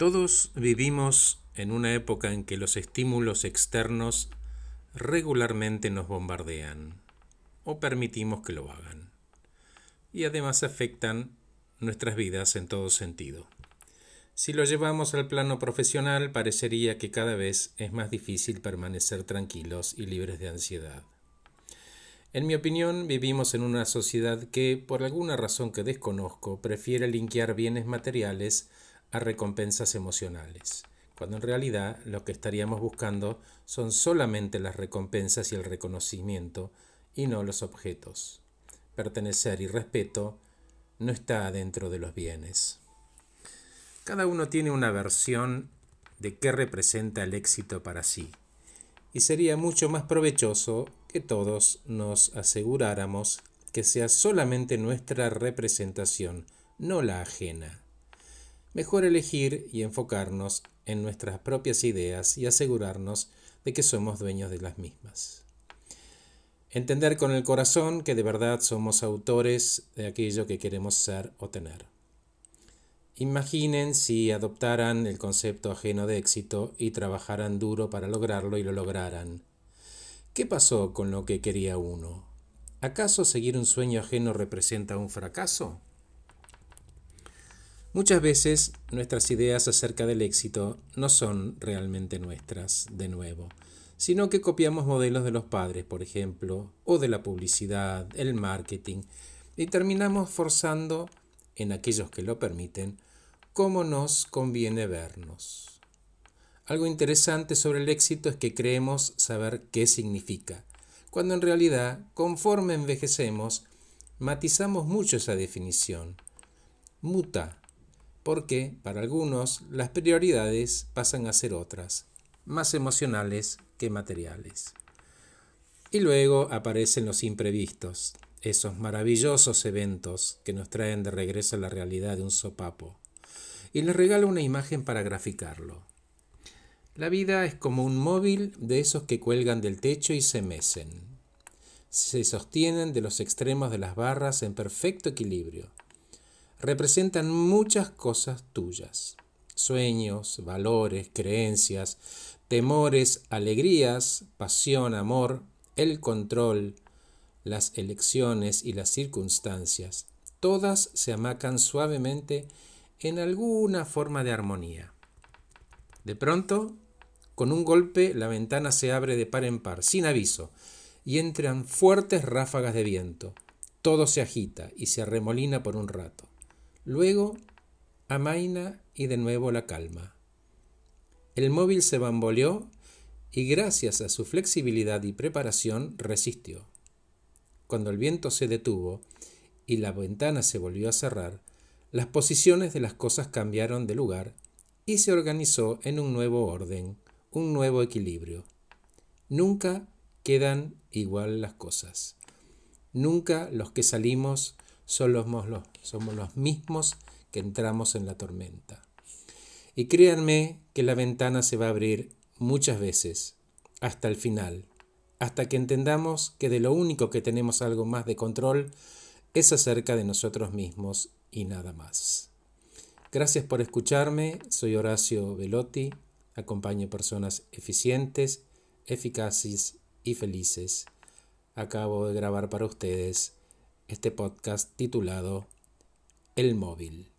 Todos vivimos en una época en que los estímulos externos regularmente nos bombardean o permitimos que lo hagan y además afectan nuestras vidas en todo sentido. Si lo llevamos al plano profesional, parecería que cada vez es más difícil permanecer tranquilos y libres de ansiedad. En mi opinión, vivimos en una sociedad que, por alguna razón que desconozco, prefiere linkear bienes materiales a recompensas emocionales, cuando en realidad lo que estaríamos buscando son solamente las recompensas y el reconocimiento y no los objetos. Pertenecer y respeto no está dentro de los bienes. Cada uno tiene una versión de qué representa el éxito para sí, y sería mucho más provechoso que todos nos aseguráramos que sea solamente nuestra representación, no la ajena mejor elegir y enfocarnos en nuestras propias ideas y asegurarnos de que somos dueños de las mismas. Entender con el corazón que de verdad somos autores de aquello que queremos ser o tener. Imaginen si adoptaran el concepto ajeno de éxito y trabajaran duro para lograrlo y lo lograran. ¿Qué pasó con lo que quería uno? ¿Acaso seguir un sueño ajeno representa un fracaso? Muchas veces nuestras ideas acerca del éxito no son realmente nuestras, de nuevo, sino que copiamos modelos de los padres, por ejemplo, o de la publicidad, el marketing, y terminamos forzando, en aquellos que lo permiten, cómo nos conviene vernos. Algo interesante sobre el éxito es que creemos saber qué significa, cuando en realidad, conforme envejecemos, matizamos mucho esa definición. Muta porque para algunos las prioridades pasan a ser otras, más emocionales que materiales. Y luego aparecen los imprevistos, esos maravillosos eventos que nos traen de regreso a la realidad de un sopapo. Y les regalo una imagen para graficarlo. La vida es como un móvil de esos que cuelgan del techo y se mecen. Se sostienen de los extremos de las barras en perfecto equilibrio representan muchas cosas tuyas, sueños, valores, creencias, temores, alegrías, pasión, amor, el control, las elecciones y las circunstancias, todas se amacan suavemente en alguna forma de armonía. De pronto, con un golpe, la ventana se abre de par en par, sin aviso, y entran fuertes ráfagas de viento. Todo se agita y se arremolina por un rato. Luego amaina y de nuevo la calma. El móvil se bamboleó y gracias a su flexibilidad y preparación resistió. Cuando el viento se detuvo y la ventana se volvió a cerrar, las posiciones de las cosas cambiaron de lugar y se organizó en un nuevo orden, un nuevo equilibrio. Nunca quedan igual las cosas. Nunca los que salimos somos los, somos los mismos que entramos en la tormenta. Y créanme que la ventana se va a abrir muchas veces, hasta el final, hasta que entendamos que de lo único que tenemos algo más de control es acerca de nosotros mismos y nada más. Gracias por escucharme, soy Horacio Velotti, acompaño personas eficientes, eficaces y felices. Acabo de grabar para ustedes este podcast titulado El móvil.